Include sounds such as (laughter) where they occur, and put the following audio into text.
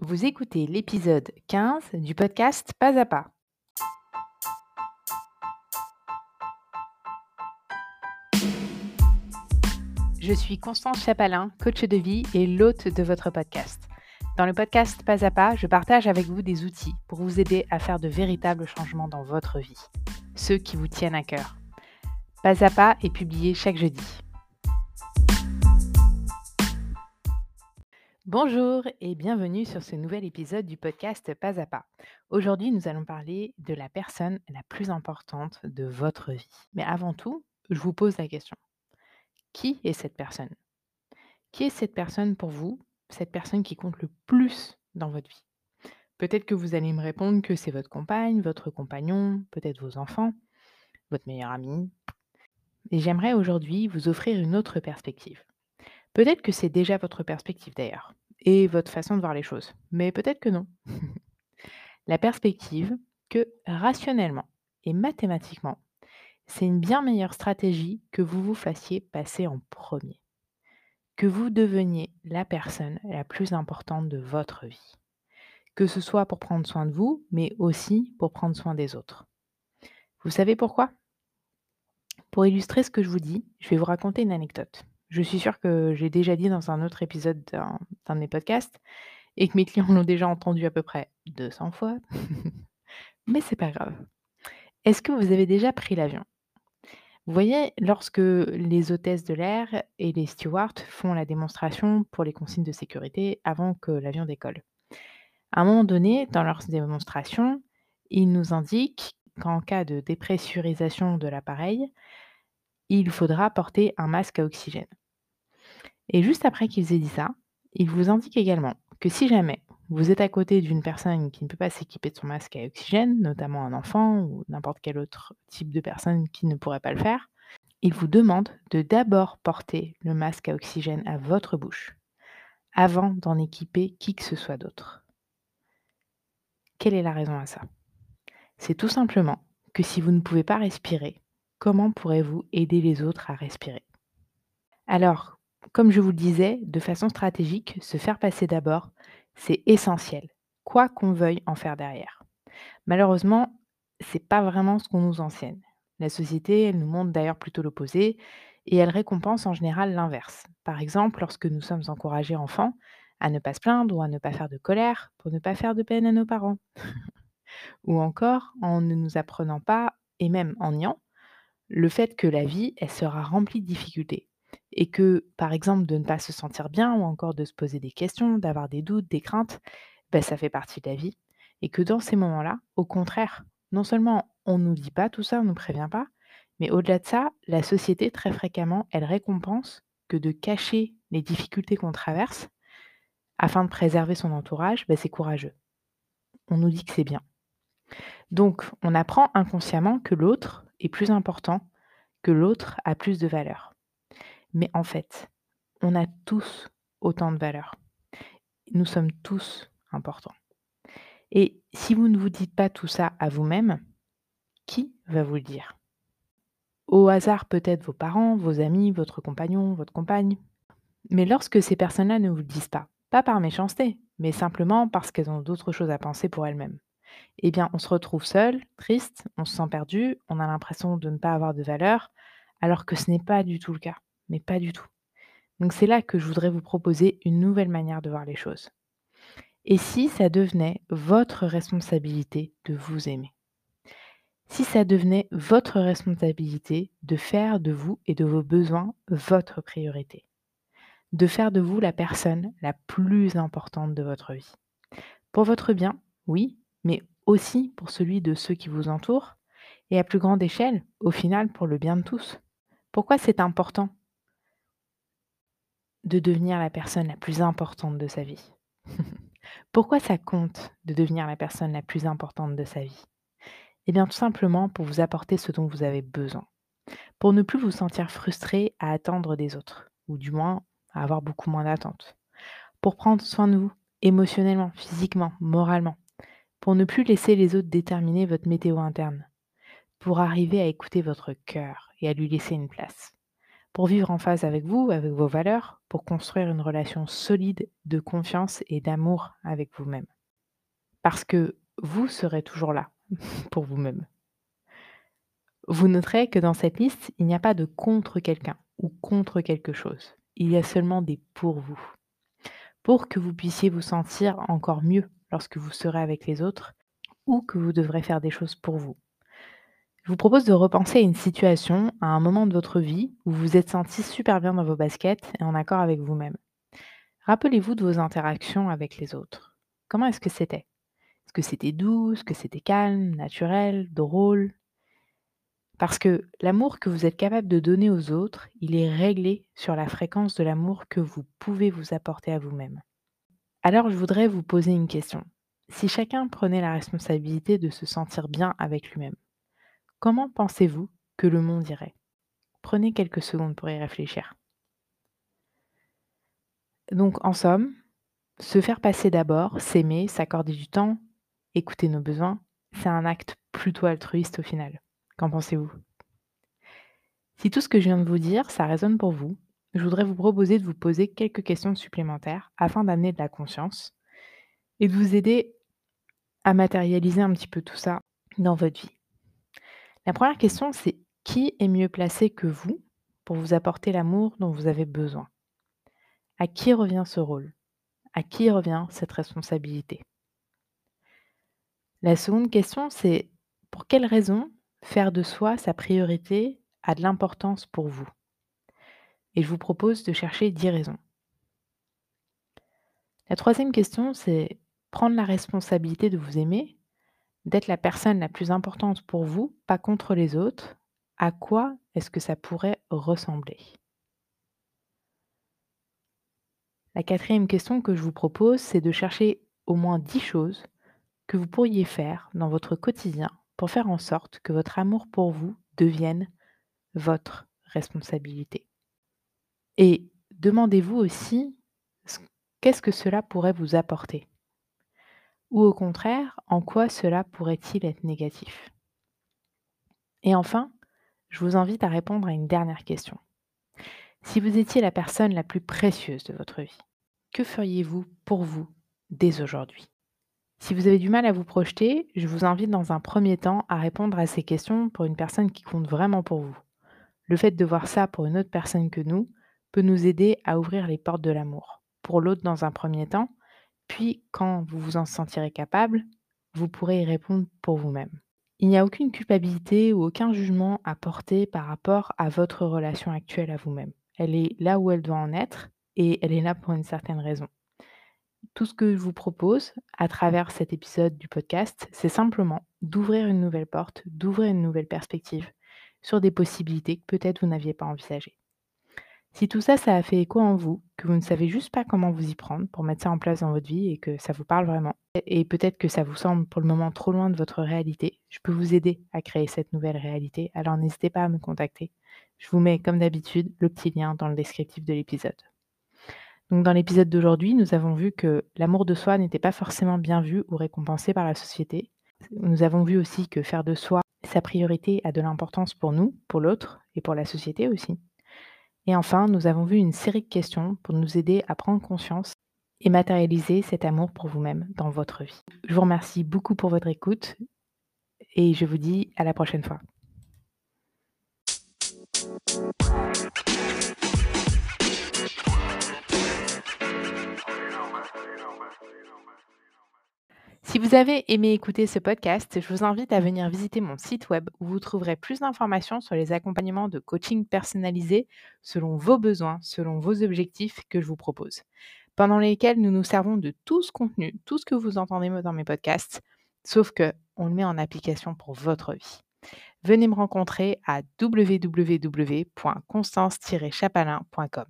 Vous écoutez l'épisode 15 du podcast Pas à pas. Je suis Constance Chapalin, coach de vie et l'hôte de votre podcast. Dans le podcast Pas à pas, je partage avec vous des outils pour vous aider à faire de véritables changements dans votre vie, ceux qui vous tiennent à cœur. Pas à pas est publié chaque jeudi. Bonjour et bienvenue sur ce nouvel épisode du podcast Pas à pas. Aujourd'hui, nous allons parler de la personne la plus importante de votre vie. Mais avant tout, je vous pose la question. Qui est cette personne? Qui est cette personne pour vous Cette personne qui compte le plus dans votre vie? Peut-être que vous allez me répondre que c'est votre compagne, votre compagnon, peut-être vos enfants, votre meilleur ami. Et j'aimerais aujourd'hui vous offrir une autre perspective. Peut-être que c'est déjà votre perspective d'ailleurs, et votre façon de voir les choses, mais peut-être que non. (laughs) La perspective que rationnellement et mathématiquement, c'est une bien meilleure stratégie que vous vous fassiez passer en premier, que vous deveniez la personne la plus importante de votre vie, que ce soit pour prendre soin de vous, mais aussi pour prendre soin des autres. Vous savez pourquoi? Pour illustrer ce que je vous dis, je vais vous raconter une anecdote. Je suis sûre que j'ai déjà dit dans un autre épisode d'un de mes podcasts et que mes clients l'ont déjà entendu à peu près 200 fois. (laughs) Mais c'est pas grave. Est-ce que vous avez déjà pris l'avion? Vous voyez, lorsque les hôtesses de l'air et les stewards font la démonstration pour les consignes de sécurité avant que l'avion décolle. À un moment donné, dans leur démonstration, ils nous indiquent qu'en cas de dépressurisation de l'appareil, il faudra porter un masque à oxygène. Et juste après qu'ils aient dit ça, ils vous indiquent également que si jamais vous êtes à côté d'une personne qui ne peut pas s'équiper de son masque à oxygène, notamment un enfant ou n'importe quel autre type de personne qui ne pourrait pas le faire, ils vous demandent de d'abord porter le masque à oxygène à votre bouche avant d'en équiper qui que ce soit d'autre. Quelle est la raison à ça? C'est tout simplement que si vous ne pouvez pas respirer, comment pourrez-vous aider les autres à respirer? Alors, comme je vous le disais, de façon stratégique, se faire passer d'abord, c'est essentiel, quoi qu'on veuille en faire derrière. Malheureusement, c'est pas vraiment ce qu'on nous enseigne. La société, elle nous montre d'ailleurs plutôt l'opposé et elle récompense en général l'inverse. Par exemple, lorsque nous sommes encouragés enfants à ne pas se plaindre ou à ne pas faire de colère pour ne pas faire de peine à nos parents. (laughs) ou encore en ne nous apprenant pas, et même en niant, le fait que la vie, elle sera remplie de difficultés et que, par exemple, de ne pas se sentir bien ou encore de se poser des questions, d'avoir des doutes, des craintes, ben, ça fait partie de la vie. Et que dans ces moments-là, au contraire, non seulement on ne nous dit pas tout ça, on ne nous prévient pas, mais au-delà de ça, la société, très fréquemment, elle récompense que de cacher les difficultés qu'on traverse afin de préserver son entourage, ben, c'est courageux. On nous dit que c'est bien. Donc, on apprend inconsciemment que l'autre plus important, que l'autre a plus de valeur. Mais en fait, on a tous autant de valeur. Nous sommes tous importants. Et si vous ne vous dites pas tout ça à vous-même, qui va vous le dire? Au hasard peut-être vos parents, vos amis, votre compagnon, votre compagne. Mais lorsque ces personnes-là ne vous le disent pas, pas par méchanceté, mais simplement parce qu'elles ont d'autres choses à penser pour elles-mêmes, eh bien on se retrouve seul, triste, on se sent perdu, on a l'impression de ne pas avoir de valeur, alors que ce n'est pas du tout le cas mais pas du tout. Donc c'est là que je voudrais vous proposer une nouvelle manière de voir les choses. Et si ça devenait votre responsabilité de vous aimer? Si ça devenait votre responsabilité de faire de vous et de vos besoins votre priorité? De faire de vous la personne la plus importante de votre vie? Pour votre bien, oui, mais aussi pour celui de ceux qui vous entourent et à plus grande échelle, au final, pour le bien de tous. Pourquoi c'est important de devenir la personne la plus importante de sa vie? (laughs) Pourquoi ça compte de devenir la personne la plus importante de sa vie? Eh bien tout simplement pour vous apporter ce dont vous avez besoin. Pour ne plus vous sentir frustré à attendre des autres, ou du moins à avoir beaucoup moins d'attentes. Pour prendre soin de vous, émotionnellement, physiquement, moralement. Pour ne plus laisser les autres déterminer votre météo interne. Pour arriver à écouter votre cœur et à lui laisser une place pour vivre en phase avec vous, avec vos valeurs, pour construire une relation solide de confiance et d'amour avec vous-même. Parce que vous serez toujours là (laughs) pour vous-même. Vous noterez que dans cette liste, il n'y a pas de contre quelqu'un ou contre quelque chose. Il y a seulement des pour vous. Pour que vous puissiez vous sentir encore mieux lorsque vous serez avec les autres ou que vous devrez faire des choses pour vous. Je vous propose de repenser à une situation, à un moment de votre vie où vous vous êtes senti super bien dans vos baskets et en accord avec vous-même. Rappelez-vous de vos interactions avec les autres. Comment est-ce que c'était? Est-ce que c'était doux? Est-ce que c'était calme, naturel, drôle? Parce que l'amour que vous êtes capable de donner aux autres, il est réglé sur la fréquence de l'amour que vous pouvez vous apporter à vous-même. Alors je voudrais vous poser une question. Si chacun prenait la responsabilité de se sentir bien avec lui-même, comment pensez-vous que le monde irait? Prenez quelques secondes pour y réfléchir. Donc en somme, se faire passer d'abord, s'aimer, s'accorder du temps, écouter nos besoins, c'est un acte plutôt altruiste au final. Qu'en pensez-vous? Si tout ce que je viens de vous dire, ça résonne pour vous, je voudrais vous proposer de vous poser quelques questions supplémentaires afin d'amener de la conscience et de vous aider à matérialiser un petit peu tout ça dans votre vie. La première question, c'est qui est mieux placé que vous pour vous apporter l'amour dont vous avez besoin? À qui revient ce rôle? À qui revient cette responsabilité? La seconde question, c'est pour quelle raison faire de soi sa priorité a de l'importance pour vous? Et je vous propose de chercher 10 raisons. La troisième question, c'est prendre la responsabilité de vous aimer, d'être la personne la plus importante pour vous, pas contre les autres. À quoi est-ce que ça pourrait ressembler? La quatrième question que je vous propose, c'est de chercher au moins 10 choses que vous pourriez faire dans votre quotidien pour faire en sorte que votre amour pour vous devienne votre responsabilité. Et demandez-vous aussi qu'est-ce que cela pourrait vous apporter? Ou au contraire, en quoi cela pourrait-il être négatif? Et enfin, je vous invite à répondre à une dernière question. Si vous étiez la personne la plus précieuse de votre vie, que feriez-vous pour vous dès aujourd'hui? Si vous avez du mal à vous projeter, je vous invite dans un premier temps à répondre à ces questions pour une personne qui compte vraiment pour vous. Le fait de voir ça pour une autre personne que nous, peut nous aider à ouvrir les portes de l'amour. Pour l'autre dans un premier temps, puis quand vous vous en sentirez capable, vous pourrez y répondre pour vous-même. Il n'y a aucune culpabilité ou aucun jugement à porter par rapport à votre relation actuelle à vous-même. Elle est là où elle doit en être et elle est là pour une certaine raison. Tout ce que je vous propose à travers cet épisode du podcast, c'est simplement d'ouvrir une nouvelle porte, d'ouvrir une nouvelle perspective sur des possibilités que peut-être vous n'aviez pas envisagées. Si tout ça, ça a fait écho en vous, que vous ne savez juste pas comment vous y prendre pour mettre ça en place dans votre vie et que ça vous parle vraiment, et peut-être que ça vous semble pour le moment trop loin de votre réalité, je peux vous aider à créer cette nouvelle réalité, alors n'hésitez pas à me contacter. Je vous mets comme d'habitude le petit lien dans le descriptif de l'épisode. Donc dans l'épisode d'aujourd'hui, nous avons vu que l'amour de soi n'était pas forcément bien vu ou récompensé par la société. Nous avons vu aussi que faire de soi sa priorité a de l'importance pour nous, pour l'autre et pour la société aussi. Et enfin, nous avons vu une série de questions pour nous aider à prendre conscience et matérialiser cet amour pour vous-même dans votre vie. Je vous remercie beaucoup pour votre écoute et je vous dis à la prochaine fois. Si vous avez aimé écouter ce podcast, je vous invite à venir visiter mon site web où vous trouverez plus d'informations sur les accompagnements de coaching personnalisés selon vos besoins, selon vos objectifs que je vous propose, pendant lesquels nous nous servons de tout ce contenu, tout ce que vous entendez dans mes podcasts, sauf que on le met en application pour votre vie. Venez me rencontrer à www.constance-chapalin.com.